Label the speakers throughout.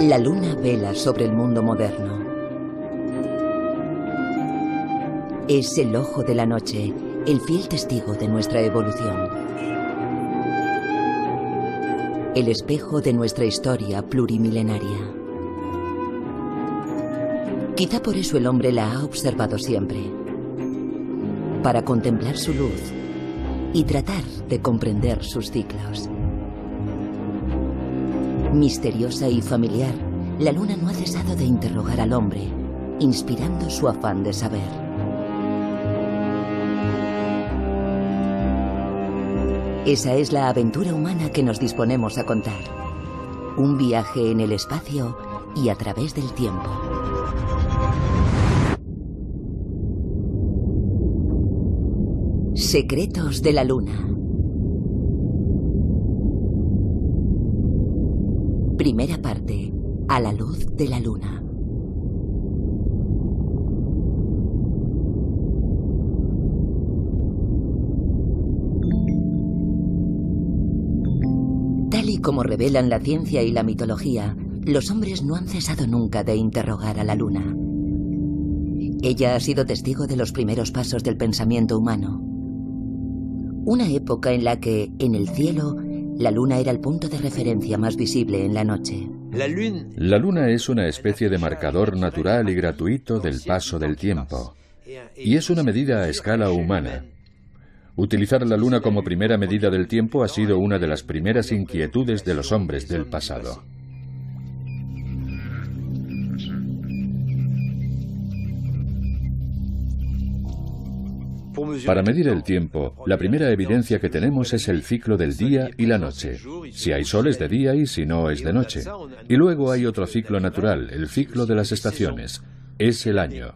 Speaker 1: La luna vela sobre el mundo moderno. Es el ojo de la noche, el fiel testigo de nuestra evolución. El espejo de nuestra historia plurimilenaria. Quizá por eso el hombre la ha observado siempre. Para contemplar su luz y tratar de comprender sus ciclos. Misteriosa y familiar, la luna no ha cesado de interrogar al hombre, inspirando su afán de saber. Esa es la aventura humana que nos disponemos a contar. Un viaje en el espacio y a través del tiempo. Secretos de la Luna. Primera parte. A la luz de la Luna. Tal y como revelan la ciencia y la mitología, los hombres no han cesado nunca de interrogar a la Luna. Ella ha sido testigo de los primeros pasos del pensamiento humano. Una época en la que, en el cielo, la luna era el punto de referencia más visible en la noche.
Speaker 2: La luna es una especie de marcador natural y gratuito del paso del tiempo. Y es una medida a escala humana. Utilizar la luna como primera medida del tiempo ha sido una de las primeras inquietudes de los hombres del pasado. Para medir el tiempo, la primera evidencia que tenemos es el ciclo del día y la noche. Si hay sol es de día y si no es de noche. Y luego hay otro ciclo natural, el ciclo de las estaciones. Es el año.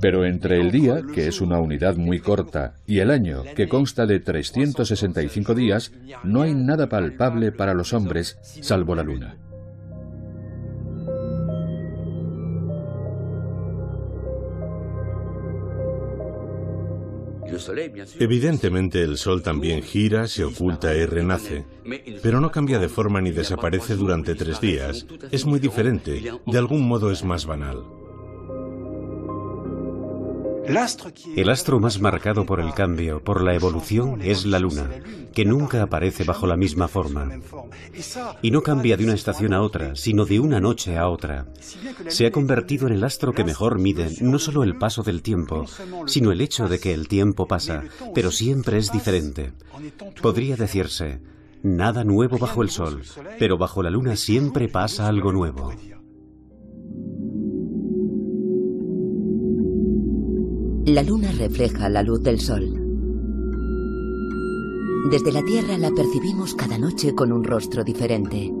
Speaker 2: Pero entre el día, que es una unidad muy corta, y el año, que consta de 365 días, no hay nada palpable para los hombres salvo la luna.
Speaker 3: Evidentemente el Sol también gira, se oculta y renace, pero no cambia de forma ni desaparece durante tres días. Es muy diferente, de algún modo es más banal.
Speaker 4: El astro más marcado por el cambio, por la evolución, es la Luna, que nunca aparece bajo la misma forma. Y no cambia de una estación a otra, sino de una noche a otra. Se ha convertido en el astro que mejor mide no solo el paso del tiempo, sino el hecho de que el tiempo pasa, pero siempre es diferente. Podría decirse, nada nuevo bajo el sol, pero bajo la Luna siempre pasa algo nuevo.
Speaker 1: La luna refleja la luz del sol. Desde la Tierra la percibimos cada noche con un rostro diferente.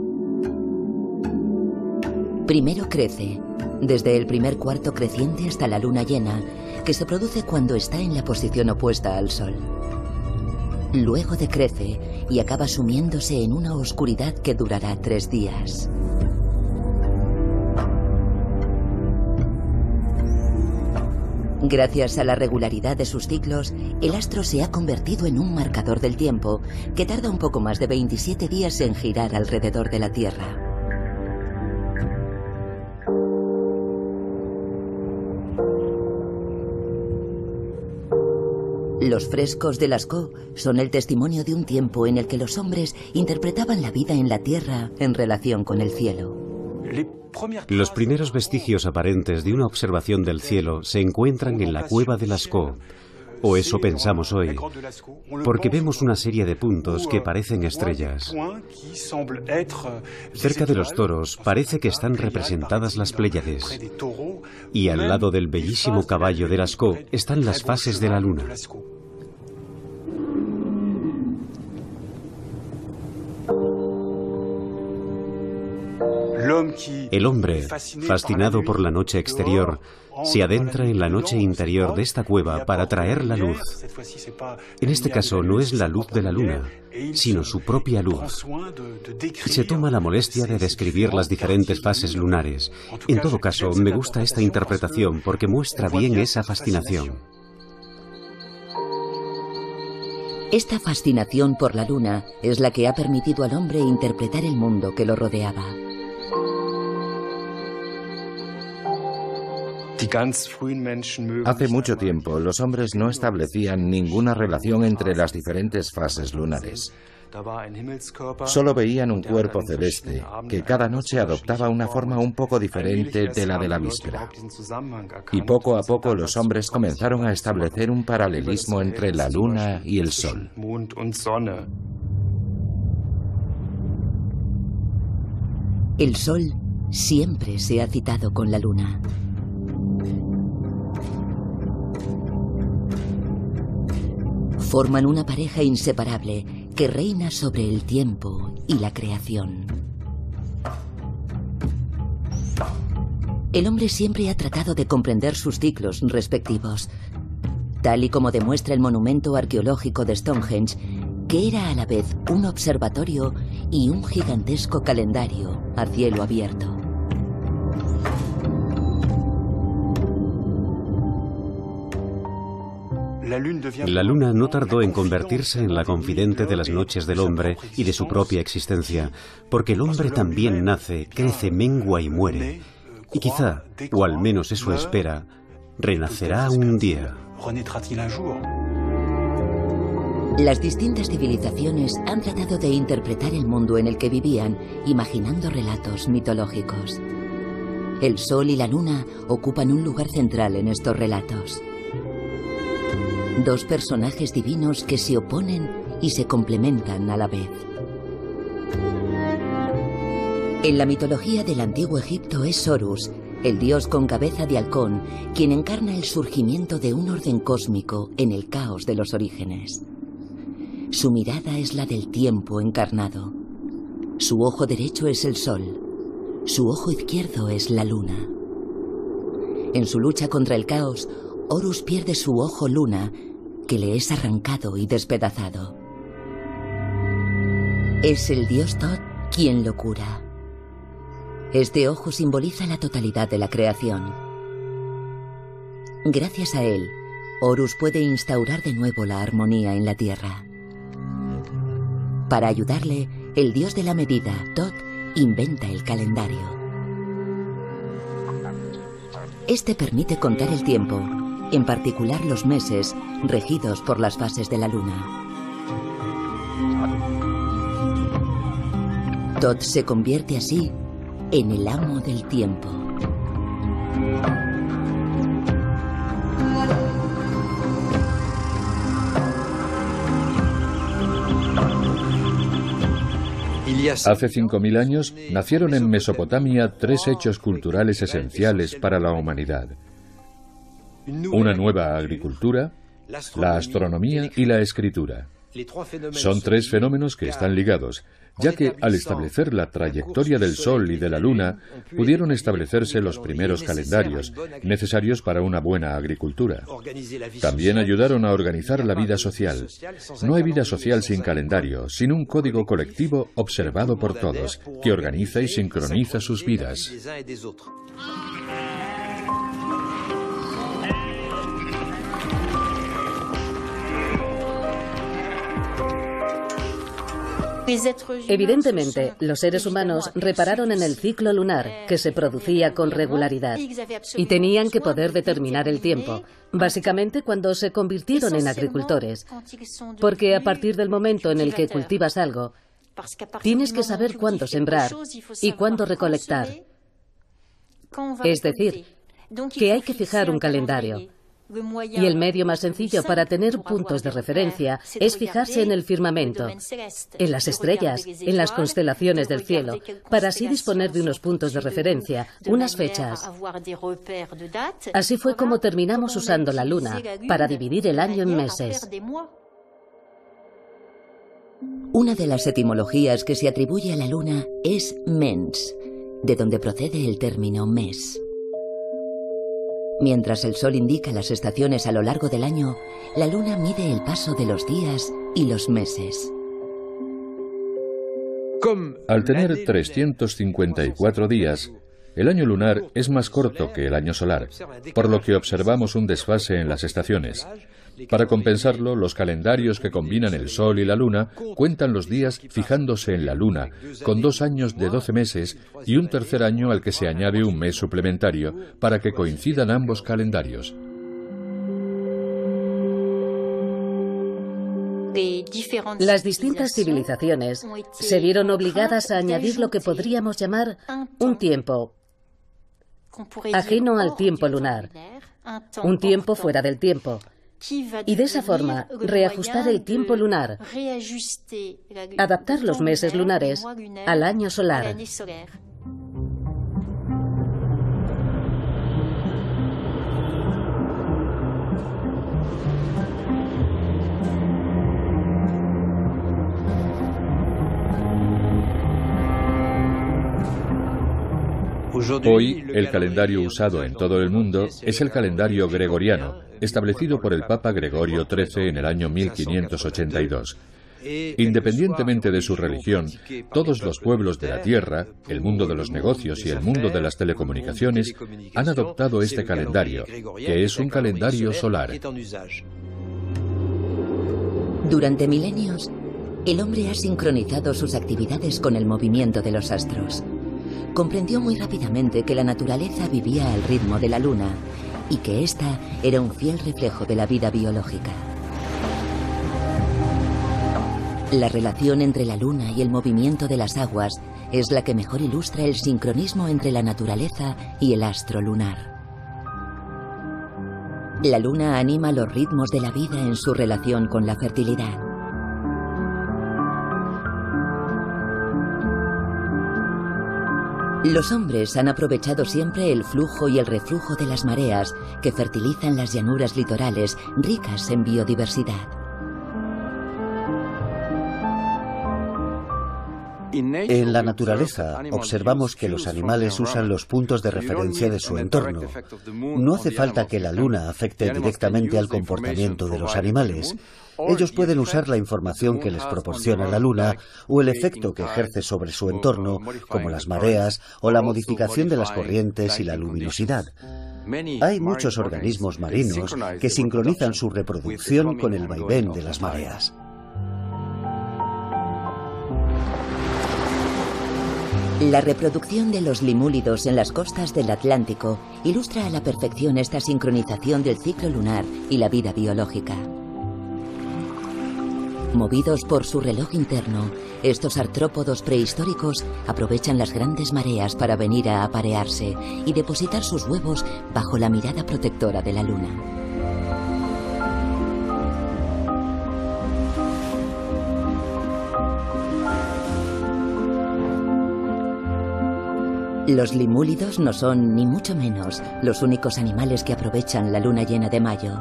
Speaker 1: Primero crece, desde el primer cuarto creciente hasta la luna llena, que se produce cuando está en la posición opuesta al Sol. Luego decrece y acaba sumiéndose en una oscuridad que durará tres días. Gracias a la regularidad de sus ciclos, el astro se ha convertido en un marcador del tiempo que tarda un poco más de 27 días en girar alrededor de la Tierra. Los frescos de Lascaux son el testimonio de un tiempo en el que los hombres interpretaban la vida en la Tierra en relación con el cielo.
Speaker 4: Los primeros vestigios aparentes de una observación del cielo se encuentran en la cueva de Lascaux, o eso pensamos hoy, porque vemos una serie de puntos que parecen estrellas. Cerca de los toros parece que están representadas las Pléyades, y al lado del bellísimo caballo de Lascaux están las fases de la luna. El hombre, fascinado por la noche exterior, se adentra en la noche interior de esta cueva para traer la luz. En este caso no es la luz de la luna, sino su propia luz. Se toma la molestia de describir las diferentes fases lunares. En todo caso, me gusta esta interpretación porque muestra bien esa fascinación.
Speaker 1: Esta fascinación por la luna es la que ha permitido al hombre interpretar el mundo que lo rodeaba.
Speaker 5: Hace mucho tiempo los hombres no establecían ninguna relación entre las diferentes fases lunares. Solo veían un cuerpo celeste que cada noche adoptaba una forma un poco diferente de la de la víspera. Y poco a poco los hombres comenzaron a establecer un paralelismo entre la luna y el sol.
Speaker 1: El sol siempre se ha citado con la luna. Forman una pareja inseparable que reina sobre el tiempo y la creación. El hombre siempre ha tratado de comprender sus ciclos respectivos, tal y como demuestra el monumento arqueológico de Stonehenge, que era a la vez un observatorio y un gigantesco calendario a cielo abierto.
Speaker 4: La luna no tardó en convertirse en la confidente de las noches del hombre y de su propia existencia, porque el hombre también nace, crece, mengua y muere. Y quizá, o al menos eso espera, renacerá un día.
Speaker 1: Las distintas civilizaciones han tratado de interpretar el mundo en el que vivían, imaginando relatos mitológicos. El sol y la luna ocupan un lugar central en estos relatos. Dos personajes divinos que se oponen y se complementan a la vez. En la mitología del antiguo Egipto es Horus, el dios con cabeza de halcón, quien encarna el surgimiento de un orden cósmico en el caos de los orígenes. Su mirada es la del tiempo encarnado. Su ojo derecho es el sol. Su ojo izquierdo es la luna. En su lucha contra el caos, Horus pierde su ojo luna, que le es arrancado y despedazado. Es el dios Thoth quien lo cura. Este ojo simboliza la totalidad de la creación. Gracias a él, Horus puede instaurar de nuevo la armonía en la tierra. Para ayudarle, el dios de la medida, Thoth, inventa el calendario. Este permite contar el tiempo en particular los meses regidos por las fases de la luna. Todd se convierte así en el amo del tiempo.
Speaker 2: Hace 5.000 años nacieron en Mesopotamia tres hechos culturales esenciales para la humanidad una nueva agricultura, la astronomía y la escritura. Son tres fenómenos que están ligados, ya que al establecer la trayectoria del Sol y de la Luna, pudieron establecerse los primeros calendarios necesarios para una buena agricultura. También ayudaron a organizar la vida social. No hay vida social sin calendario, sin un código colectivo observado por todos, que organiza y sincroniza sus vidas.
Speaker 6: Evidentemente, los seres humanos repararon en el ciclo lunar, que se producía con regularidad, y tenían que poder determinar el tiempo, básicamente cuando se convirtieron en agricultores, porque a partir del momento en el que cultivas algo, tienes que saber cuándo sembrar y cuándo recolectar. Es decir, que hay que fijar un calendario. Y el medio más sencillo para tener puntos de referencia es fijarse en el firmamento, en las estrellas, en las constelaciones del cielo, para así disponer de unos puntos de referencia, unas fechas. Así fue como terminamos usando la luna para dividir el año en meses.
Speaker 1: Una de las etimologías que se atribuye a la luna es mens, de donde procede el término mes. Mientras el sol indica las estaciones a lo largo del año, la luna mide el paso de los días y los meses.
Speaker 2: Al tener 354 días, el año lunar es más corto que el año solar, por lo que observamos un desfase en las estaciones. Para compensarlo, los calendarios que combinan el Sol y la Luna cuentan los días fijándose en la Luna, con dos años de 12 meses y un tercer año al que se añade un mes suplementario para que coincidan ambos calendarios.
Speaker 6: Las distintas civilizaciones se vieron obligadas a añadir lo que podríamos llamar un tiempo ajeno al tiempo lunar, un tiempo fuera del tiempo, y de esa forma reajustar el tiempo lunar, adaptar los meses lunares al año solar.
Speaker 2: Hoy, el calendario usado en todo el mundo es el calendario gregoriano, establecido por el Papa Gregorio XIII en el año 1582. Independientemente de su religión, todos los pueblos de la Tierra, el mundo de los negocios y el mundo de las telecomunicaciones han adoptado este calendario, que es un calendario solar.
Speaker 1: Durante milenios, el hombre ha sincronizado sus actividades con el movimiento de los astros comprendió muy rápidamente que la naturaleza vivía al ritmo de la luna y que ésta era un fiel reflejo de la vida biológica. La relación entre la luna y el movimiento de las aguas es la que mejor ilustra el sincronismo entre la naturaleza y el astro lunar. La luna anima los ritmos de la vida en su relación con la fertilidad. Los hombres han aprovechado siempre el flujo y el reflujo de las mareas que fertilizan las llanuras litorales ricas en biodiversidad.
Speaker 7: En la naturaleza observamos que los animales usan los puntos de referencia de su entorno. No hace falta que la luna afecte directamente al comportamiento de los animales. Ellos pueden usar la información que les proporciona la Luna o el efecto que ejerce sobre su entorno, como las mareas o la modificación de las corrientes y la luminosidad. Hay muchos organismos marinos que sincronizan su reproducción con el vaivén de las mareas.
Speaker 1: La reproducción de los limúlidos en las costas del Atlántico ilustra a la perfección esta sincronización del ciclo lunar y la vida biológica. Movidos por su reloj interno, estos artrópodos prehistóricos aprovechan las grandes mareas para venir a aparearse y depositar sus huevos bajo la mirada protectora de la luna. Los limúlidos no son, ni mucho menos, los únicos animales que aprovechan la luna llena de mayo.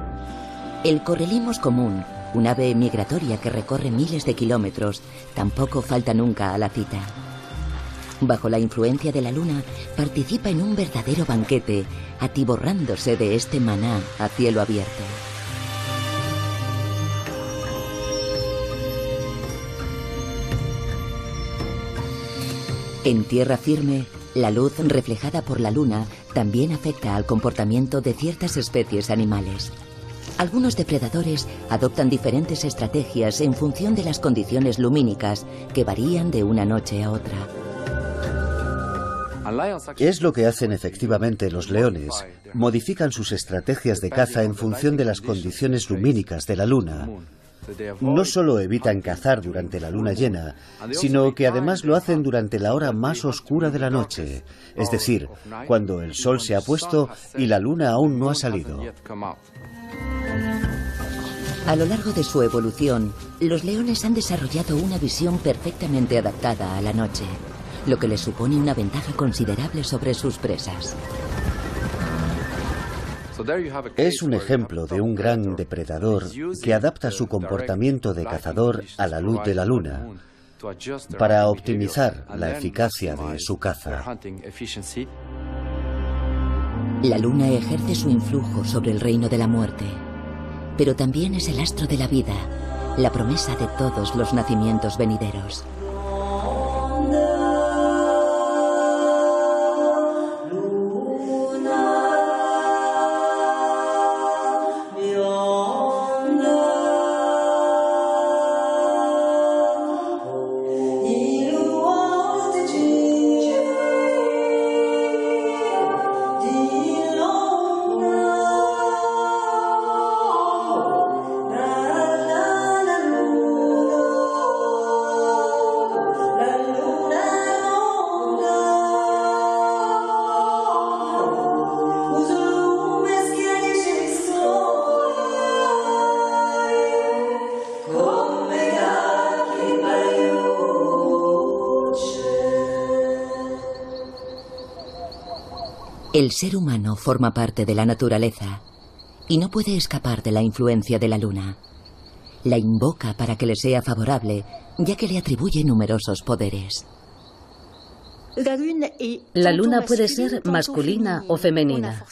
Speaker 1: El correlimos común un ave migratoria que recorre miles de kilómetros, tampoco falta nunca a la cita. Bajo la influencia de la luna, participa en un verdadero banquete, atiborrándose de este maná a cielo abierto. En tierra firme, la luz reflejada por la luna también afecta al comportamiento de ciertas especies animales. Algunos depredadores adoptan diferentes estrategias en función de las condiciones lumínicas que varían de una noche a otra.
Speaker 7: Es lo que hacen efectivamente los leones. Modifican sus estrategias de caza en función de las condiciones lumínicas de la luna. No solo evitan cazar durante la luna llena, sino que además lo hacen durante la hora más oscura de la noche, es decir, cuando el sol se ha puesto y la luna aún no ha salido.
Speaker 1: A lo largo de su evolución, los leones han desarrollado una visión perfectamente adaptada a la noche, lo que les supone una ventaja considerable sobre sus presas.
Speaker 7: Es un ejemplo de un gran depredador que adapta su comportamiento de cazador a la luz de la luna para optimizar la eficacia de su caza.
Speaker 1: La luna ejerce su influjo sobre el reino de la muerte pero también es el astro de la vida, la promesa de todos los nacimientos venideros. El ser humano forma parte de la naturaleza y no puede escapar de la influencia de la luna. La invoca para que le sea favorable, ya que le atribuye numerosos poderes.
Speaker 6: La luna puede ser masculina o femenina,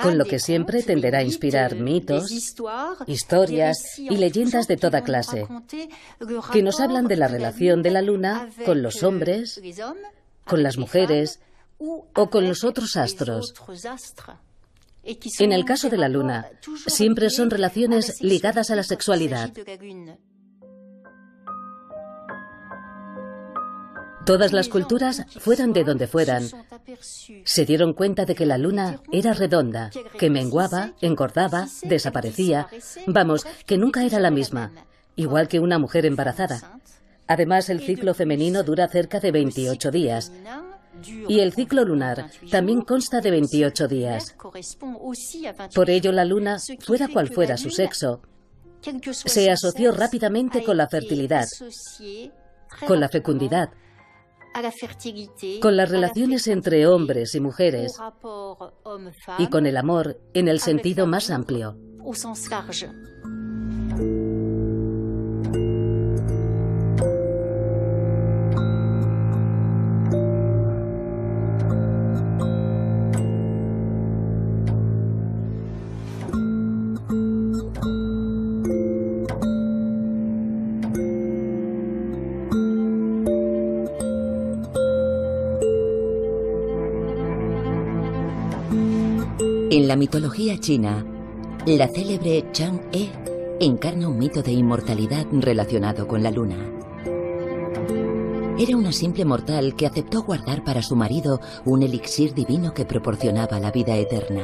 Speaker 6: con lo que siempre tenderá a inspirar mitos, historias y leyendas de toda clase, que nos hablan de la relación de la luna con los hombres, con las mujeres o con los otros astros. En el caso de la luna, siempre son relaciones ligadas a la sexualidad. Todas las culturas, fueran de donde fueran, se dieron cuenta de que la luna era redonda, que menguaba, engordaba, desaparecía, vamos, que nunca era la misma, igual que una mujer embarazada. Además, el ciclo femenino dura cerca de 28 días, y el ciclo lunar también consta de 28 días. Por ello, la luna, fuera cual fuera su sexo, se asoció rápidamente con la fertilidad, con la fecundidad, con las relaciones entre hombres y mujeres y con el amor en el sentido más amplio.
Speaker 1: En la mitología china, la célebre Chang-e encarna un mito de inmortalidad relacionado con la luna. Era una simple mortal que aceptó guardar para su marido un elixir divino que proporcionaba la vida eterna.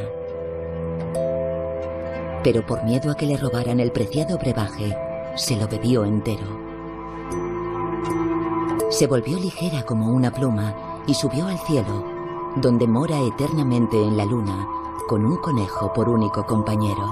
Speaker 1: Pero por miedo a que le robaran el preciado brebaje, se lo bebió entero. Se volvió ligera como una pluma y subió al cielo, donde mora eternamente en la luna con un conejo por único compañero.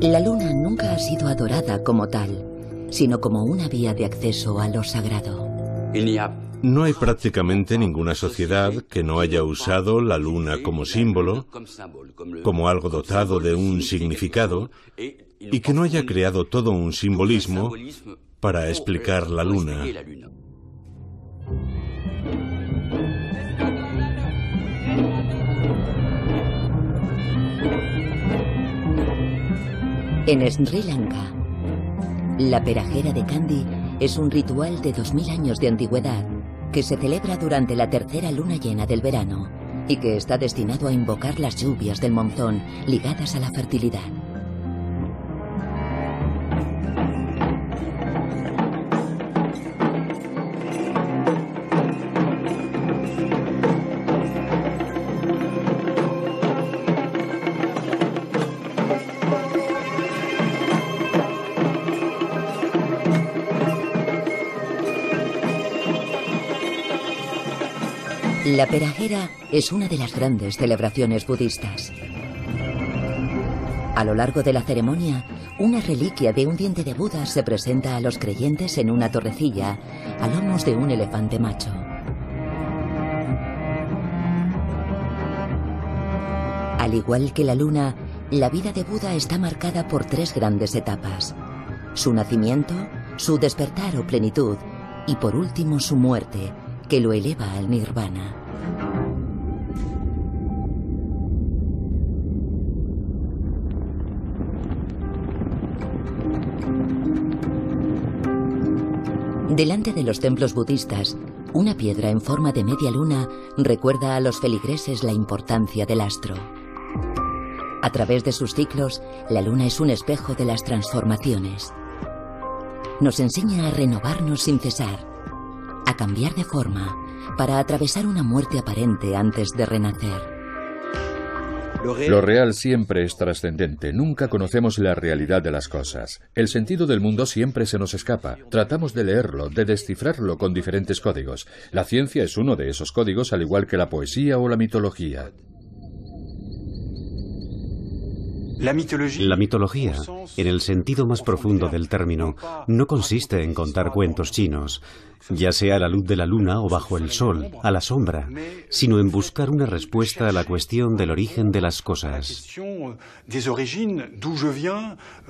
Speaker 1: La luna nunca ha sido adorada como tal, sino como una vía de acceso a lo sagrado.
Speaker 3: No hay prácticamente ninguna sociedad que no haya usado la luna como símbolo, como algo dotado de un significado, y que no haya creado todo un simbolismo para explicar la luna.
Speaker 1: En Sri Lanka, la perajera de Kandy es un ritual de 2000 años de antigüedad que se celebra durante la tercera luna llena del verano y que está destinado a invocar las lluvias del monzón ligadas a la fertilidad. La perajera es una de las grandes celebraciones budistas. A lo largo de la ceremonia, una reliquia de un diente de Buda se presenta a los creyentes en una torrecilla, a lomos de un elefante macho. Al igual que la luna, la vida de Buda está marcada por tres grandes etapas. Su nacimiento, su despertar o plenitud y por último su muerte, que lo eleva al nirvana. Delante de los templos budistas, una piedra en forma de media luna recuerda a los feligreses la importancia del astro. A través de sus ciclos, la luna es un espejo de las transformaciones. Nos enseña a renovarnos sin cesar, a cambiar de forma, para atravesar una muerte aparente antes de renacer.
Speaker 2: Lo real siempre es trascendente, nunca conocemos la realidad de las cosas. El sentido del mundo siempre se nos escapa. Tratamos de leerlo, de descifrarlo con diferentes códigos. La ciencia es uno de esos códigos, al igual que la poesía o la mitología.
Speaker 4: La mitología, en el sentido más profundo del término, no consiste en contar cuentos chinos, ya sea a la luz de la luna o bajo el sol, a la sombra, sino en buscar una respuesta a la cuestión del origen de las cosas.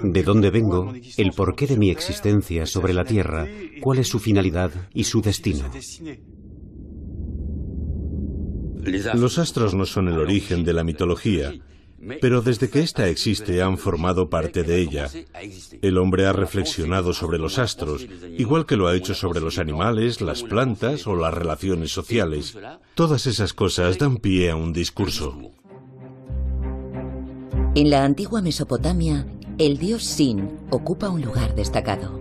Speaker 4: De dónde vengo, el porqué de mi existencia sobre la Tierra, cuál es su finalidad y su destino.
Speaker 3: Los astros no son el origen de la mitología, pero desde que ésta existe han formado parte de ella. El hombre ha reflexionado sobre los astros, igual que lo ha hecho sobre los animales, las plantas o las relaciones sociales. Todas esas cosas dan pie a un discurso.
Speaker 1: En la antigua Mesopotamia, el dios Sin ocupa un lugar destacado.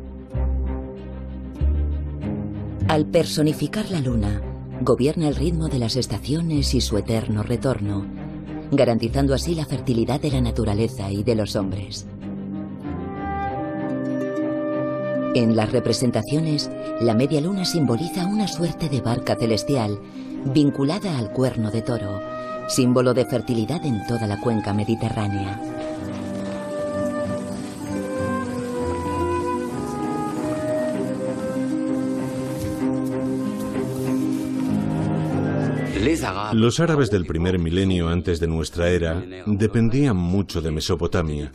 Speaker 1: Al personificar la luna, gobierna el ritmo de las estaciones y su eterno retorno, garantizando así la fertilidad de la naturaleza y de los hombres. En las representaciones, la media luna simboliza una suerte de barca celestial vinculada al cuerno de toro, símbolo de fertilidad en toda la cuenca mediterránea.
Speaker 3: Los árabes del primer milenio antes de nuestra era dependían mucho de Mesopotamia.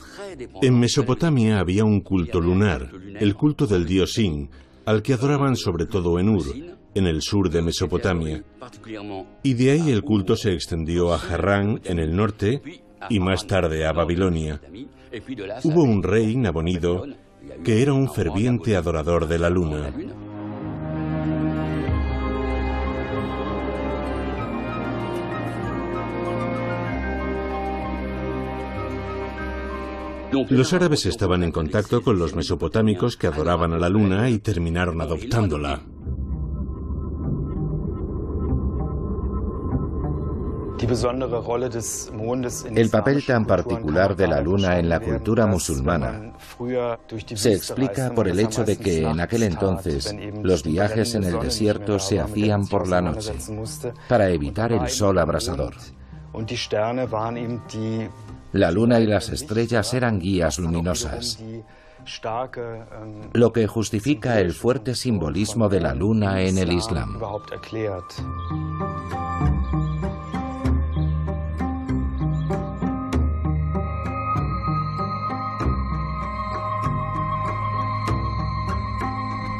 Speaker 3: En Mesopotamia había un culto lunar, el culto del dios Sin, al que adoraban sobre todo en Ur, en el sur de Mesopotamia. Y de ahí el culto se extendió a Harrán, en el norte, y más tarde a Babilonia. Hubo un rey, Nabonido, que era un ferviente adorador de la luna. Los árabes estaban en contacto con los mesopotámicos que adoraban a la luna y terminaron adoptándola.
Speaker 5: El papel tan particular de la luna en la cultura musulmana se explica por el hecho de que en aquel entonces los viajes en el desierto se hacían por la noche para evitar el sol abrasador. La luna y las estrellas eran guías luminosas, lo que justifica el fuerte simbolismo de la luna en el Islam.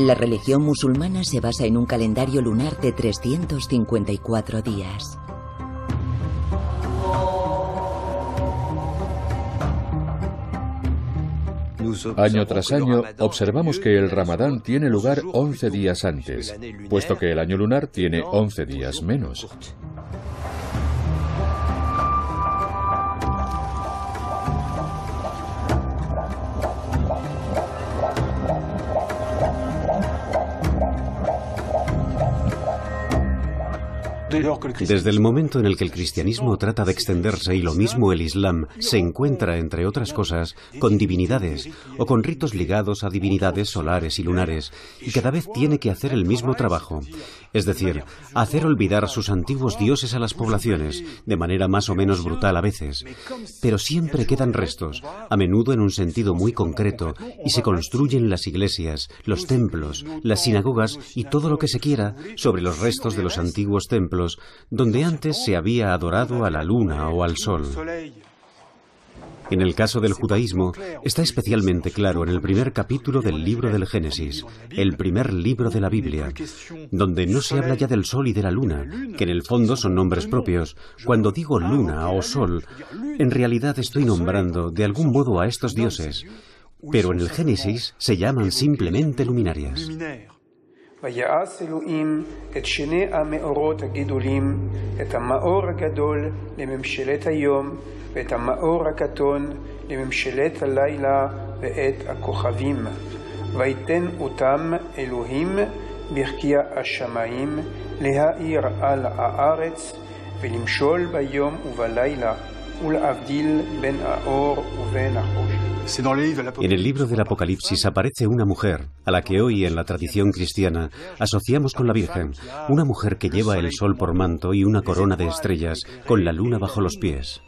Speaker 1: La religión musulmana se basa en un calendario lunar de 354 días.
Speaker 2: Año tras año observamos que el Ramadán tiene lugar 11 días antes, puesto que el año lunar tiene 11 días menos.
Speaker 4: Desde el momento en el que el cristianismo trata de extenderse y lo mismo el Islam se encuentra, entre otras cosas, con divinidades o con ritos ligados a divinidades solares y lunares, y cada vez tiene que hacer el mismo trabajo, es decir, hacer olvidar sus antiguos dioses a las poblaciones, de manera más o menos brutal a veces, pero siempre quedan restos, a menudo en un sentido muy concreto, y se construyen las iglesias, los templos, las sinagogas y todo lo que se quiera sobre los restos de los antiguos templos donde antes se había adorado a la luna o al sol. En el caso del judaísmo, está especialmente claro en el primer capítulo del libro del Génesis, el primer libro de la Biblia, donde no se habla ya del sol y de la luna, que en el fondo son nombres propios. Cuando digo luna o sol, en realidad estoy nombrando de algún modo a estos dioses, pero en el Génesis se llaman simplemente luminarias. ויעש אלוהים את שני המאורות הגדולים, את המאור הגדול לממשלת היום, ואת המאור הקטון לממשלת הלילה ואת הכוכבים. ויתן אותם אלוהים ברקיע השמיים להאיר על הארץ ולמשול ביום ובלילה ולהבדיל בין האור ובין החושך. En el libro del Apocalipsis aparece una mujer, a la que hoy en la tradición cristiana asociamos con la Virgen, una mujer que lleva el sol por manto y una corona de estrellas, con la luna bajo los pies.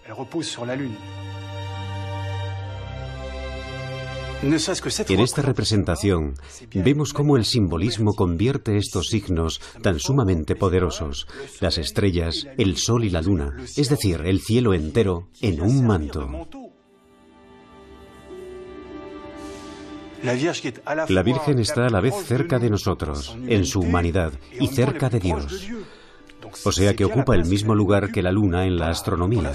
Speaker 4: En esta representación vemos cómo el simbolismo convierte estos signos tan sumamente poderosos, las estrellas, el sol y la luna, es decir, el cielo entero, en un manto. La Virgen está a la vez cerca de nosotros, en su humanidad, y cerca de Dios. O sea que ocupa el mismo lugar que la luna en la astronomía,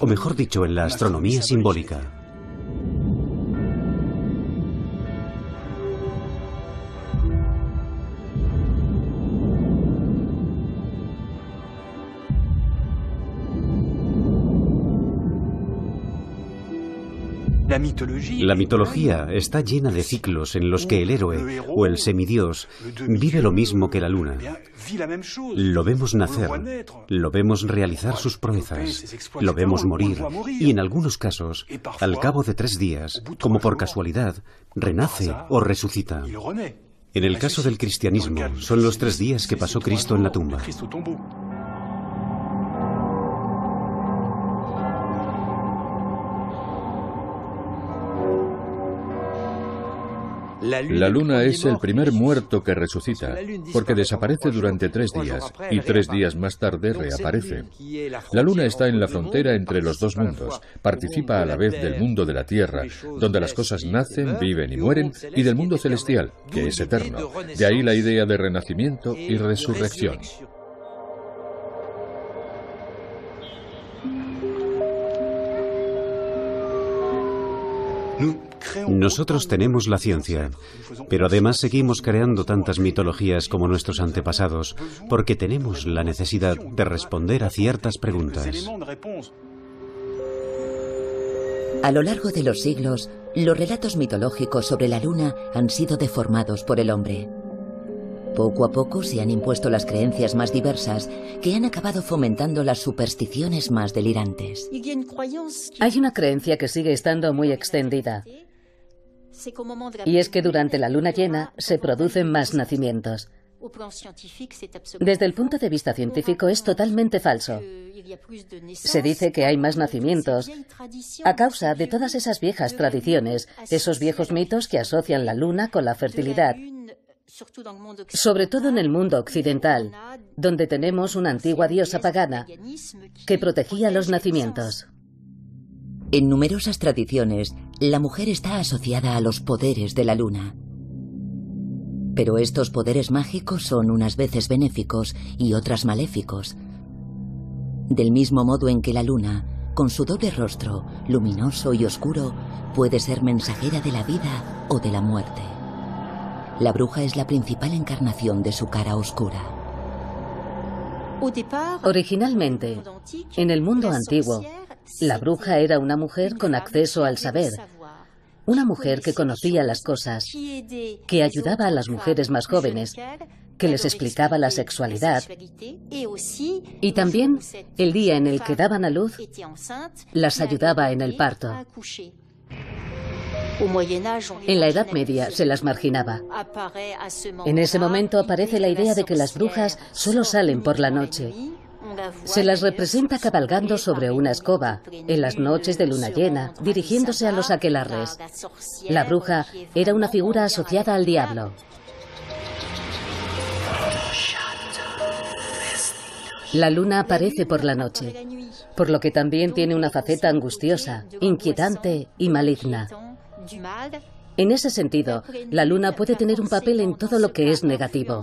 Speaker 4: o mejor dicho, en la astronomía simbólica. La mitología está llena de ciclos en los que el héroe o el semidios vive lo mismo que la luna. Lo vemos nacer, lo vemos realizar sus proezas, lo vemos morir y en algunos casos, al cabo de tres días, como por casualidad, renace o resucita. En el caso del cristianismo, son los tres días que pasó Cristo en la tumba.
Speaker 2: La luna es el primer muerto que resucita, porque desaparece durante tres días y tres días más tarde reaparece. La luna está en la frontera entre los dos mundos, participa a la vez del mundo de la Tierra, donde las cosas nacen, viven y mueren, y del mundo celestial, que es eterno. De ahí la idea de renacimiento y resurrección.
Speaker 4: Nosotros tenemos la ciencia, pero además seguimos creando tantas mitologías como nuestros antepasados, porque tenemos la necesidad de responder a ciertas preguntas.
Speaker 1: A lo largo de los siglos, los relatos mitológicos sobre la luna han sido deformados por el hombre. Poco a poco se han impuesto las creencias más diversas que han acabado fomentando las supersticiones más delirantes.
Speaker 6: Hay una creencia que sigue estando muy extendida. Y es que durante la luna llena se producen más nacimientos. Desde el punto de vista científico es totalmente falso. Se dice que hay más nacimientos a causa de todas esas viejas tradiciones, esos viejos mitos que asocian la luna con la fertilidad, sobre todo en el mundo occidental, donde tenemos una antigua diosa pagana que protegía los nacimientos.
Speaker 1: En numerosas tradiciones, la mujer está asociada a los poderes de la luna. Pero estos poderes mágicos son unas veces benéficos y otras maléficos. Del mismo modo en que la luna, con su doble rostro, luminoso y oscuro, puede ser mensajera de la vida o de la muerte. La bruja es la principal encarnación de su cara oscura.
Speaker 6: Originalmente, en el mundo antiguo, la bruja era una mujer con acceso al saber, una mujer que conocía las cosas, que ayudaba a las mujeres más jóvenes, que les explicaba la sexualidad y también el día en el que daban a luz, las ayudaba en el parto. En la Edad Media se las marginaba. En ese momento aparece la idea de que las brujas solo salen por la noche. Se las representa cabalgando sobre una escoba, en las noches de luna llena, dirigiéndose a los aquelarres. La bruja era una figura asociada al diablo. La luna aparece por la noche, por lo que también tiene una faceta angustiosa, inquietante y maligna. En ese sentido, la luna puede tener un papel en todo lo que es negativo.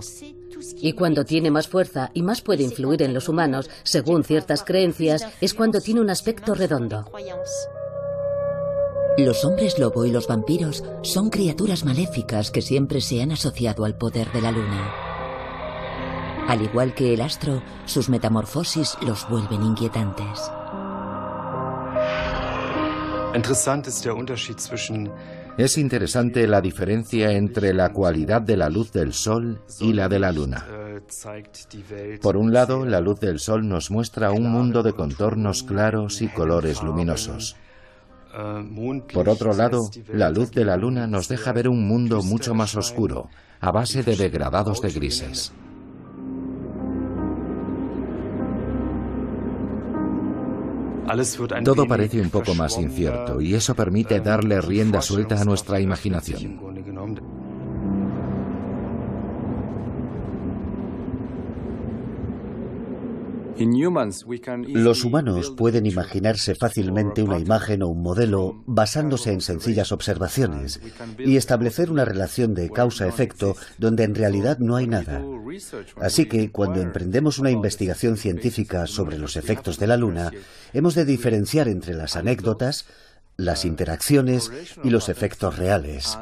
Speaker 6: Y cuando tiene más fuerza y más puede influir en los humanos, según ciertas creencias, es cuando tiene un aspecto redondo.
Speaker 1: Los hombres lobo y los vampiros son criaturas maléficas que siempre se han asociado al poder de la luna. Al igual que el astro, sus metamorfosis los vuelven inquietantes.
Speaker 5: Es interesante la diferencia entre la cualidad de la luz del sol y la de la luna. Por un lado, la luz del sol nos muestra un mundo de contornos claros y colores luminosos. Por otro lado, la luz de la luna nos deja ver un mundo mucho más oscuro, a base de degradados de grises. Todo parece un poco más incierto y eso permite darle rienda suelta a nuestra imaginación.
Speaker 7: Los humanos pueden imaginarse fácilmente una imagen o un modelo basándose en sencillas observaciones y establecer una relación de causa-efecto donde en realidad no hay nada. Así que cuando emprendemos una investigación científica sobre los efectos de la Luna, hemos de diferenciar entre las anécdotas, las interacciones y los efectos reales.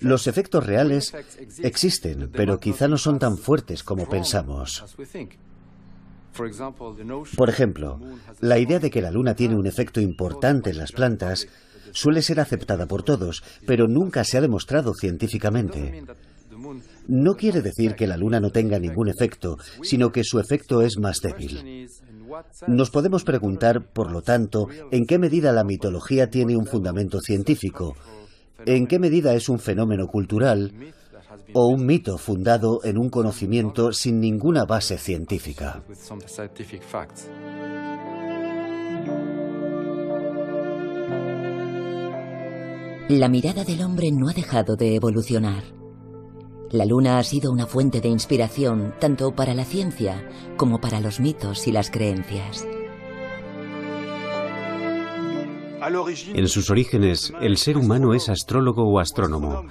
Speaker 7: Los efectos reales existen, pero quizá no son tan fuertes como pensamos. Por ejemplo, la idea de que la luna tiene un efecto importante en las plantas suele ser aceptada por todos, pero nunca se ha demostrado científicamente. No quiere decir que la luna no tenga ningún efecto, sino que su efecto es más débil. Nos podemos preguntar, por lo tanto, en qué medida la mitología tiene un fundamento científico, en qué medida es un fenómeno cultural o un mito fundado en un conocimiento sin ninguna base científica.
Speaker 1: La mirada del hombre no ha dejado de evolucionar. La luna ha sido una fuente de inspiración tanto para la ciencia como para los mitos y las creencias.
Speaker 4: En sus orígenes, el ser humano es astrólogo o astrónomo.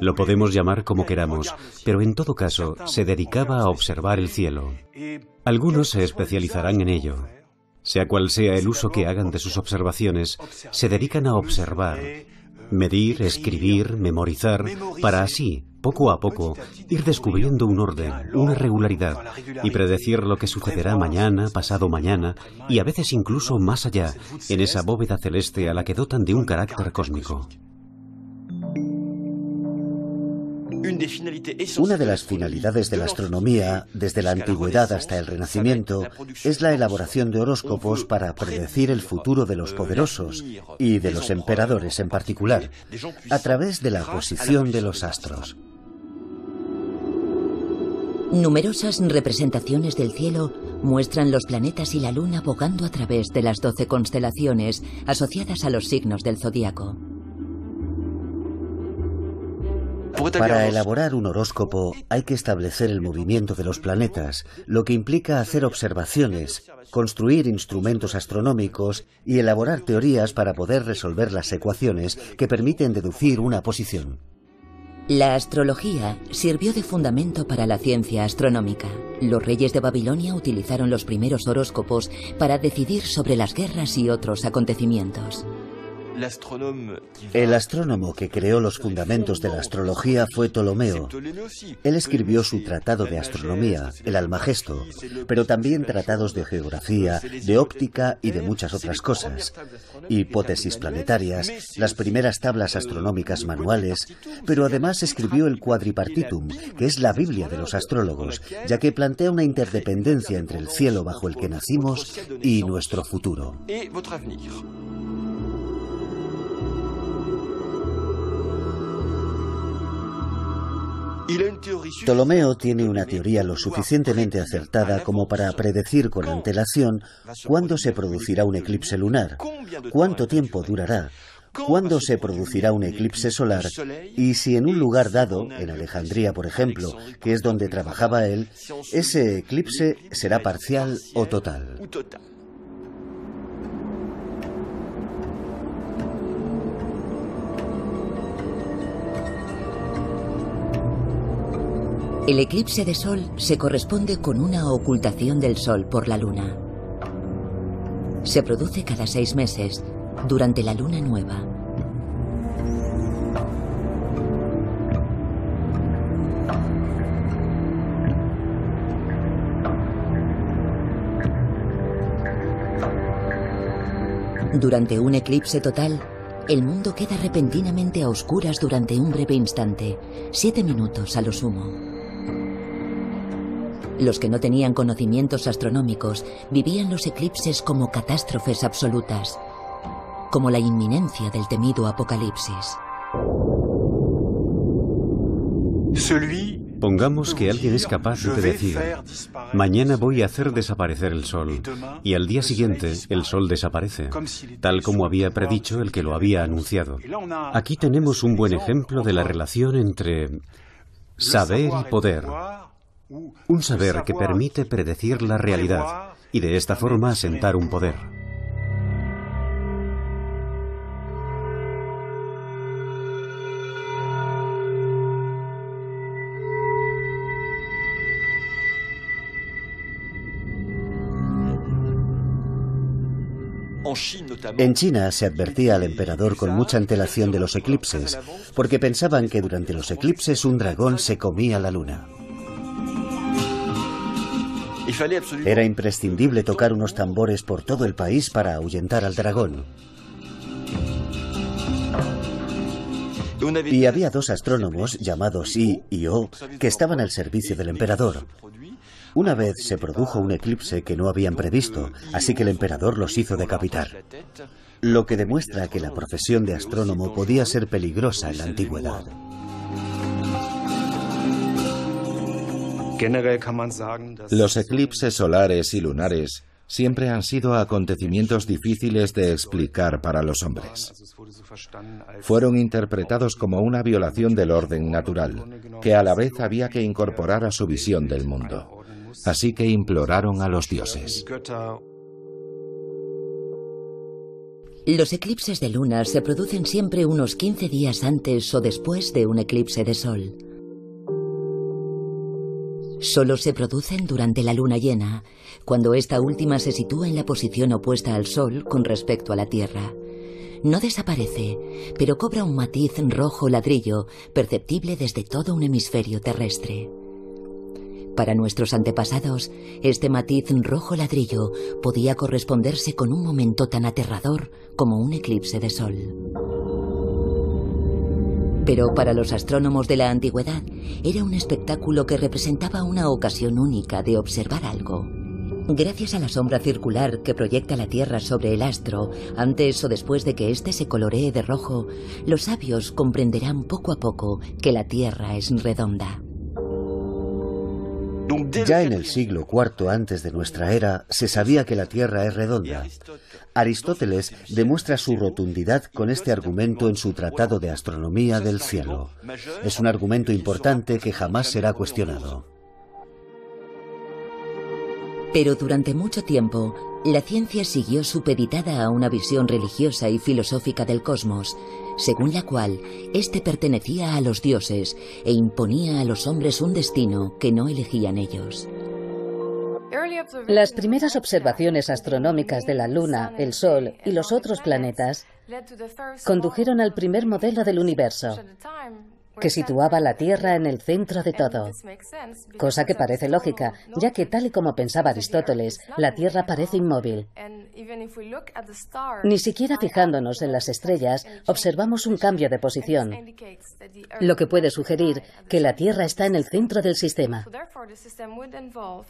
Speaker 4: Lo podemos llamar como queramos, pero en todo caso se dedicaba a observar el cielo. Algunos se especializarán en ello. Sea cual sea el uso que hagan de sus observaciones, se dedican a observar, medir, escribir, memorizar, para así, poco a poco, ir descubriendo un orden, una regularidad y predecir lo que sucederá mañana, pasado mañana y a veces incluso más allá, en esa bóveda celeste a la que dotan de un carácter cósmico.
Speaker 7: Una de las finalidades de la astronomía, desde la antigüedad hasta el Renacimiento, es la elaboración de horóscopos para predecir el futuro de los poderosos y de los emperadores en particular, a través de la posición de los astros.
Speaker 1: Numerosas representaciones del cielo muestran los planetas y la luna bogando a través de las doce constelaciones asociadas a los signos del zodiaco.
Speaker 7: Para elaborar un horóscopo hay que establecer el movimiento de los planetas, lo que implica hacer observaciones, construir instrumentos astronómicos y elaborar teorías para poder resolver las ecuaciones que permiten deducir una posición.
Speaker 1: La astrología sirvió de fundamento para la ciencia astronómica. Los reyes de Babilonia utilizaron los primeros horóscopos para decidir sobre las guerras y otros acontecimientos.
Speaker 7: El astrónomo que creó los fundamentos de la astrología fue Ptolomeo. Él escribió su tratado de astronomía, el Almagesto, pero también tratados de geografía, de óptica y de muchas otras cosas. Hipótesis planetarias, las primeras tablas astronómicas manuales, pero además escribió el Quadripartitum, que es la Biblia de los astrólogos, ya que plantea una interdependencia entre el cielo bajo el que nacimos y nuestro futuro. Ptolomeo tiene una teoría lo suficientemente acertada como para predecir con antelación cuándo se producirá un eclipse lunar, cuánto tiempo durará, cuándo se producirá un eclipse solar y si en un lugar dado, en Alejandría por ejemplo, que es donde trabajaba él, ese eclipse será parcial o total.
Speaker 1: El eclipse de sol se corresponde con una ocultación del sol por la luna. Se produce cada seis meses, durante la luna nueva. Durante un eclipse total, el mundo queda repentinamente a oscuras durante un breve instante, siete minutos a lo sumo. Los que no tenían conocimientos astronómicos vivían los eclipses como catástrofes absolutas, como la inminencia del temido apocalipsis.
Speaker 4: Pongamos que alguien es capaz de decir, mañana voy a hacer desaparecer el sol, y al día siguiente el sol desaparece, tal como había predicho el que lo había anunciado. Aquí tenemos un buen ejemplo de la relación entre saber y poder. Un saber que permite predecir la realidad y de esta forma asentar un poder.
Speaker 7: En China se advertía al emperador con mucha antelación de los eclipses, porque pensaban que durante los eclipses un dragón se comía la luna. Era imprescindible tocar unos tambores por todo el país para ahuyentar al dragón. Y había dos astrónomos llamados Yi y O que estaban al servicio del emperador. Una vez se produjo un eclipse que no habían previsto, así que el emperador los hizo decapitar. Lo que demuestra que la profesión de astrónomo podía ser peligrosa en la antigüedad.
Speaker 5: Los eclipses solares y lunares siempre han sido acontecimientos difíciles de explicar para los hombres. Fueron interpretados como una violación del orden natural, que a la vez había que incorporar a su visión del mundo. Así que imploraron a los dioses.
Speaker 1: Los eclipses de luna se producen siempre unos 15 días antes o después de un eclipse de sol. Solo se producen durante la luna llena, cuando esta última se sitúa en la posición opuesta al Sol con respecto a la Tierra. No desaparece, pero cobra un matiz rojo ladrillo perceptible desde todo un hemisferio terrestre. Para nuestros antepasados, este matiz rojo ladrillo podía corresponderse con un momento tan aterrador como un eclipse de sol. Pero para los astrónomos de la antigüedad era un espectáculo que representaba una ocasión única de observar algo. Gracias a la sombra circular que proyecta la Tierra sobre el astro, antes o después de que éste se coloree de rojo, los sabios comprenderán poco a poco que la Tierra es redonda.
Speaker 7: Ya en el siglo IV antes de nuestra era se sabía que la Tierra es redonda. Aristóteles demuestra su rotundidad con este argumento en su Tratado de Astronomía del Cielo. Es un argumento importante que jamás será cuestionado.
Speaker 1: Pero durante mucho tiempo, la ciencia siguió supeditada a una visión religiosa y filosófica del cosmos, según la cual éste pertenecía a los dioses e imponía a los hombres un destino que no elegían ellos.
Speaker 6: Las primeras observaciones astronómicas de la Luna, el Sol y los otros planetas condujeron al primer modelo del universo, que situaba la Tierra en el centro de todo. Cosa que parece lógica, ya que tal y como pensaba Aristóteles, la Tierra parece inmóvil. Ni siquiera fijándonos en las estrellas, observamos un cambio de posición, lo que puede sugerir que la Tierra está en el centro del sistema.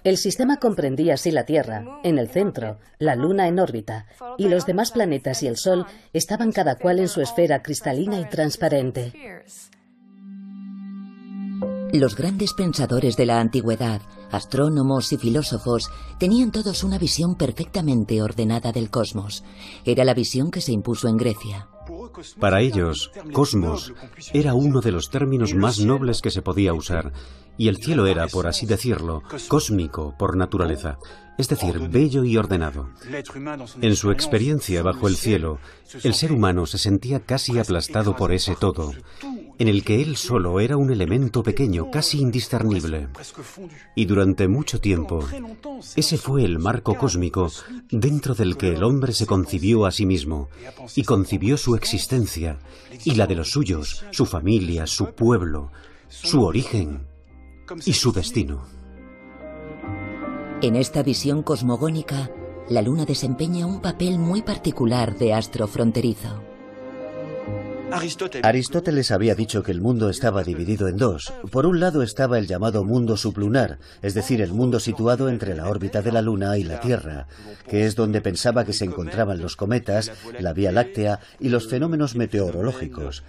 Speaker 6: El sistema comprendía así la Tierra, en el centro, la Luna en órbita, y los demás planetas y el Sol estaban cada cual en su esfera cristalina y transparente.
Speaker 1: Los grandes pensadores de la antigüedad, astrónomos y filósofos, tenían todos una visión perfectamente ordenada del cosmos. Era la visión que se impuso en Grecia.
Speaker 4: Para ellos, cosmos era uno de los términos más nobles que se podía usar, y el cielo era, por así decirlo, cósmico por naturaleza, es decir, bello y ordenado. En su experiencia bajo el cielo, el ser humano se sentía casi aplastado por ese todo, en el que él solo era un elemento pequeño, casi indiscernible. Y durante mucho tiempo, ese fue el marco cósmico dentro del que el hombre se concibió a sí mismo y concibió su existencia y la de los suyos, su familia, su pueblo, su origen y su destino.
Speaker 1: En esta visión cosmogónica, la luna desempeña un papel muy particular de astro fronterizo.
Speaker 7: Aristóteles había dicho que el mundo estaba dividido en dos. Por un lado estaba el llamado mundo sublunar, es decir, el mundo situado entre la órbita de la Luna y la Tierra, que es donde pensaba que se encontraban los cometas, la Vía Láctea y los fenómenos meteorológicos.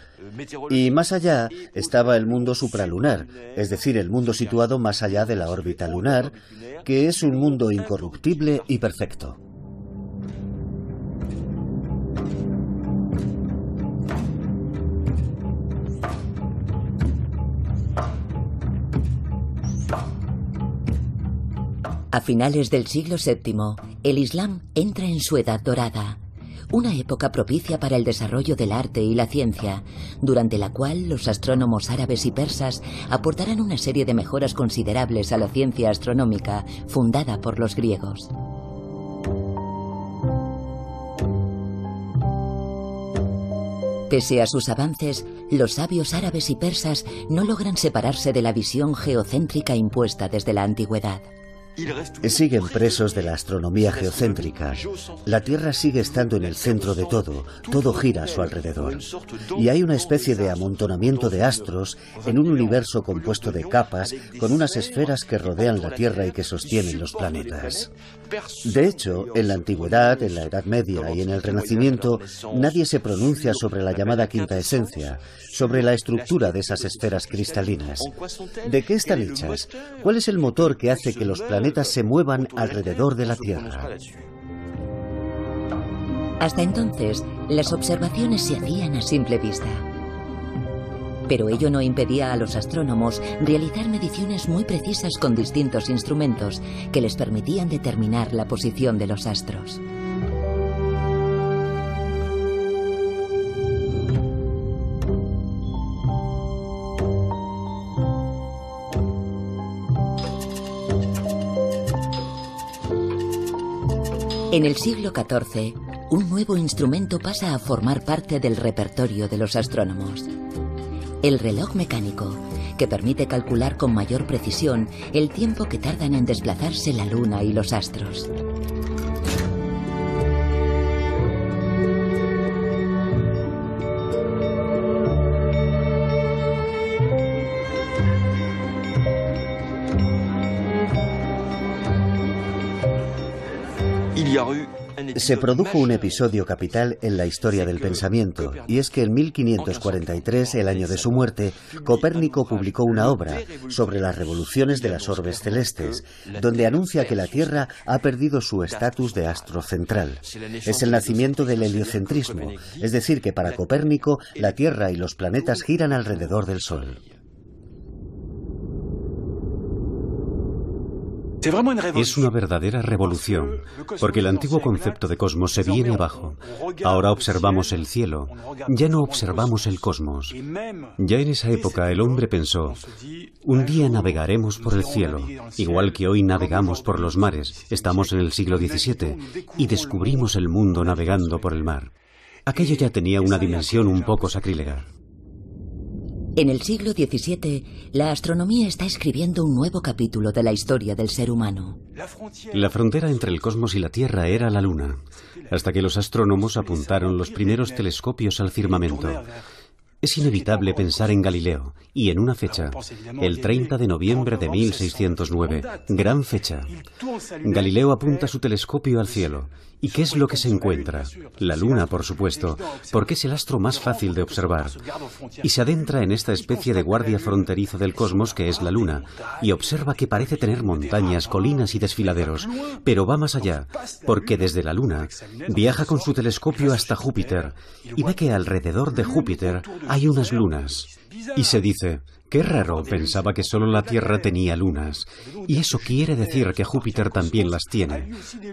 Speaker 7: Y más allá estaba el mundo supralunar, es decir, el mundo situado más allá de la órbita lunar, que es un mundo incorruptible y perfecto.
Speaker 1: A finales del siglo VII, el Islam entra en su edad dorada, una época propicia para el desarrollo del arte y la ciencia, durante la cual los astrónomos árabes y persas aportarán una serie de mejoras considerables a la ciencia astronómica fundada por los griegos. Pese a sus avances, los sabios árabes y persas no logran separarse de la visión geocéntrica impuesta desde la antigüedad.
Speaker 7: Siguen presos de la astronomía geocéntrica. La Tierra sigue estando en el centro de todo, todo gira a su alrededor. Y hay una especie de amontonamiento de astros en un universo compuesto de capas con unas esferas que rodean la Tierra y que sostienen los planetas. De hecho, en la antigüedad, en la Edad Media y en el Renacimiento, nadie se pronuncia sobre la llamada quinta esencia, sobre la estructura de esas esferas cristalinas. ¿De qué están hechas? ¿Cuál es el motor que hace que los planetas se muevan alrededor de la Tierra?
Speaker 1: Hasta entonces, las observaciones se hacían a simple vista. Pero ello no impedía a los astrónomos realizar mediciones muy precisas con distintos instrumentos que les permitían determinar la posición de los astros. En el siglo XIV, un nuevo instrumento pasa a formar parte del repertorio de los astrónomos. El reloj mecánico, que permite calcular con mayor precisión el tiempo que tardan en desplazarse la Luna y los astros.
Speaker 7: Se produjo un episodio capital en la historia del pensamiento, y es que en 1543, el año de su muerte, Copérnico publicó una obra sobre las revoluciones de las orbes celestes, donde anuncia que la Tierra ha perdido su estatus de astro central. Es el nacimiento del heliocentrismo, es decir, que para Copérnico la Tierra y los planetas giran alrededor del Sol.
Speaker 4: Es una verdadera revolución, porque el antiguo concepto de cosmos se viene abajo. Ahora observamos el cielo, ya no observamos el cosmos. Ya en esa época el hombre pensó, un día navegaremos por el cielo, igual que hoy navegamos por los mares, estamos en el siglo XVII, y descubrimos el mundo navegando por el mar. Aquello ya tenía una dimensión un poco sacrílega.
Speaker 1: En el siglo XVII, la astronomía está escribiendo un nuevo capítulo de la historia del ser humano.
Speaker 4: La frontera entre el cosmos y la Tierra era la Luna, hasta que los astrónomos apuntaron los primeros telescopios al firmamento. Es inevitable pensar en Galileo y en una fecha, el 30 de noviembre de 1609, gran fecha. Galileo apunta su telescopio al cielo. ¿Y qué es lo que se encuentra? La luna, por supuesto, porque es el astro más fácil de observar. Y se adentra en esta especie de guardia fronterizo del cosmos que es la luna, y observa que parece tener montañas, colinas y desfiladeros, pero va más allá, porque desde la luna viaja con su telescopio hasta Júpiter y ve que alrededor de Júpiter hay unas lunas. Y se dice, qué raro, pensaba que solo la Tierra tenía lunas. Y eso quiere decir que Júpiter también las tiene.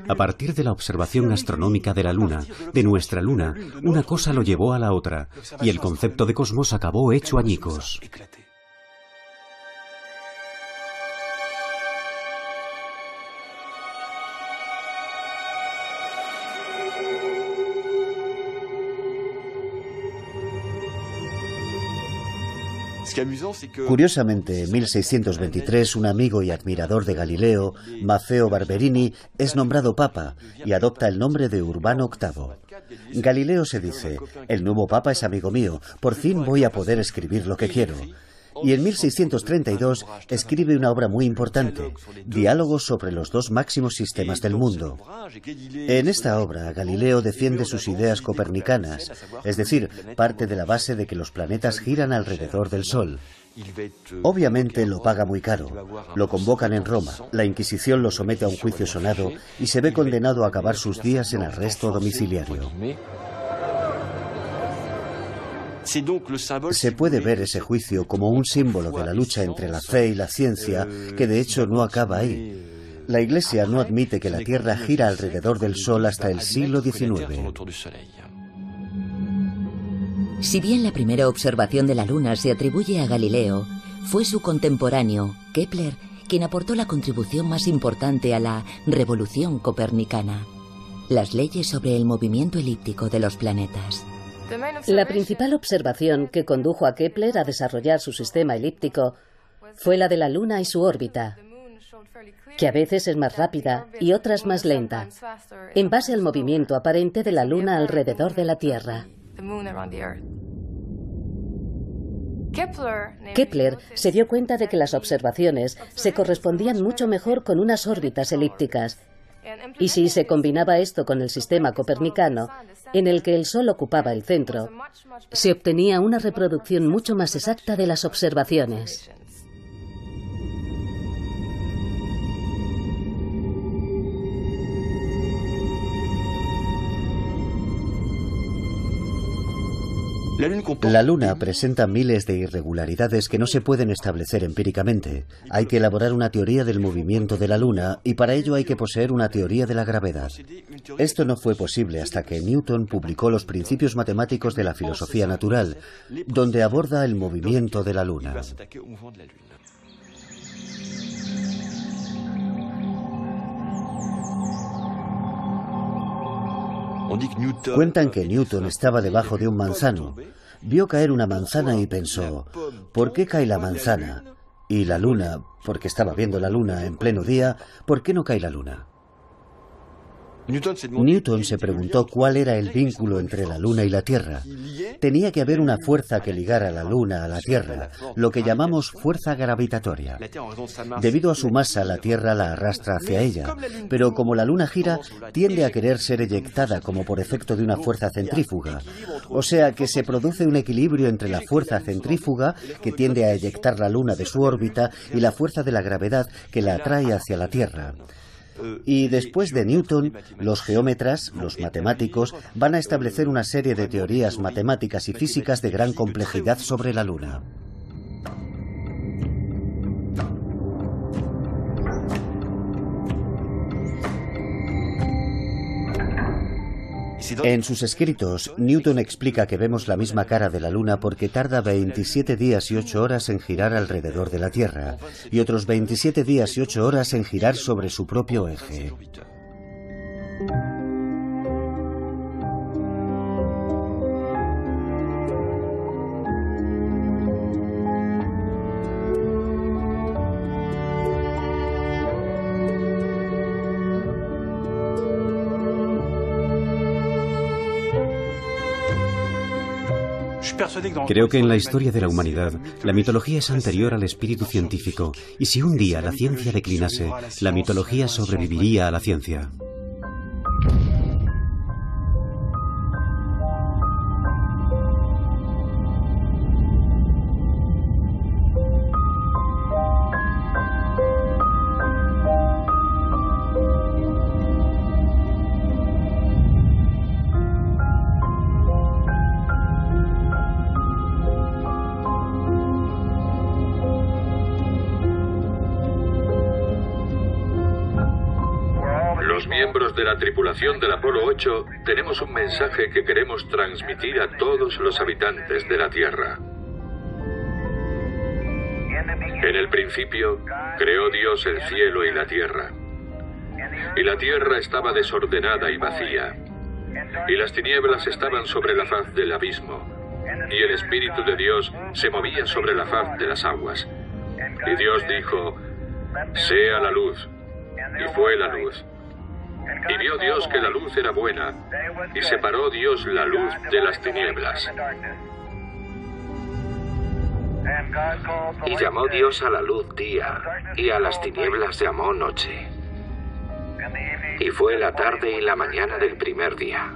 Speaker 4: A partir de la observación astronómica de la Luna, de nuestra Luna, una cosa lo llevó a la otra, y el concepto de cosmos acabó hecho añicos.
Speaker 7: Curiosamente, en 1623, un amigo y admirador de Galileo, Maffeo Barberini, es nombrado papa y adopta el nombre de Urbano VIII. Galileo se dice, el nuevo papa es amigo mío, por fin voy a poder escribir lo que quiero y en 1632 escribe una obra muy importante, Diálogos sobre los dos máximos sistemas del mundo. En esta obra, Galileo defiende sus ideas copernicanas, es decir, parte de la base de que los planetas giran alrededor del Sol. Obviamente lo paga muy caro. Lo convocan en Roma, la Inquisición lo somete a un juicio sonado y se ve condenado a acabar sus días en arresto domiciliario. Se puede ver ese juicio como un símbolo de la lucha entre la fe y la ciencia, que de hecho no acaba ahí. La Iglesia no admite que la Tierra gira alrededor del Sol hasta el siglo XIX.
Speaker 1: Si bien la primera observación de la Luna se atribuye a Galileo, fue su contemporáneo, Kepler, quien aportó la contribución más importante a la revolución copernicana, las leyes sobre el movimiento elíptico de los planetas.
Speaker 6: La principal observación que condujo a Kepler a desarrollar su sistema elíptico fue la de la Luna y su órbita, que a veces es más rápida y otras más lenta, en base al movimiento aparente de la Luna alrededor de la Tierra. Kepler se dio cuenta de que las observaciones se correspondían mucho mejor con unas órbitas elípticas y si se combinaba esto con el sistema copernicano, en el que el Sol ocupaba el centro, se obtenía una reproducción mucho más exacta de las observaciones.
Speaker 7: La Luna presenta miles de irregularidades que no se pueden establecer empíricamente. Hay que elaborar una teoría del movimiento de la Luna y para ello hay que poseer una teoría de la gravedad. Esto no fue posible hasta que Newton publicó los principios matemáticos de la filosofía natural, donde aborda el movimiento de la Luna. Cuentan que Newton estaba debajo de un manzano, vio caer una manzana y pensó, ¿por qué cae la manzana? Y la luna, porque estaba viendo la luna en pleno día, ¿por qué no cae la luna? Newton se preguntó cuál era el vínculo entre la Luna y la Tierra. Tenía que haber una fuerza que ligara la Luna a la Tierra, lo que llamamos fuerza gravitatoria. Debido a su masa, la Tierra la arrastra hacia ella, pero como la Luna gira, tiende a querer ser eyectada como por efecto de una fuerza centrífuga. O sea que se produce un equilibrio entre la fuerza centrífuga, que tiende a eyectar la Luna de su órbita, y la fuerza de la gravedad, que la atrae hacia la Tierra. Y después de Newton, los geómetras, los matemáticos, van a establecer una serie de teorías matemáticas y físicas de gran complejidad sobre la Luna. En sus escritos, Newton explica que vemos la misma cara de la Luna porque tarda 27 días y 8 horas en girar alrededor de la Tierra y otros 27 días y 8 horas en girar sobre su propio eje.
Speaker 4: Creo que en la historia de la humanidad, la mitología es anterior al espíritu científico, y si un día la ciencia declinase, la mitología sobreviviría a la ciencia.
Speaker 2: Tripulación del Apolo 8 tenemos un mensaje que queremos transmitir a todos los habitantes de la Tierra. En el principio creó Dios el cielo y la tierra. Y la tierra estaba desordenada y vacía. Y las tinieblas estaban sobre la faz del abismo. y el Espíritu de Dios se movía sobre la faz de las aguas. Y Dios dijo, sea la luz. Y fue la luz. Y vio Dios que la luz era buena, y separó Dios la luz de las tinieblas.
Speaker 5: Y llamó Dios a la luz día, y a las tinieblas llamó noche. Y fue la tarde y la mañana del primer día.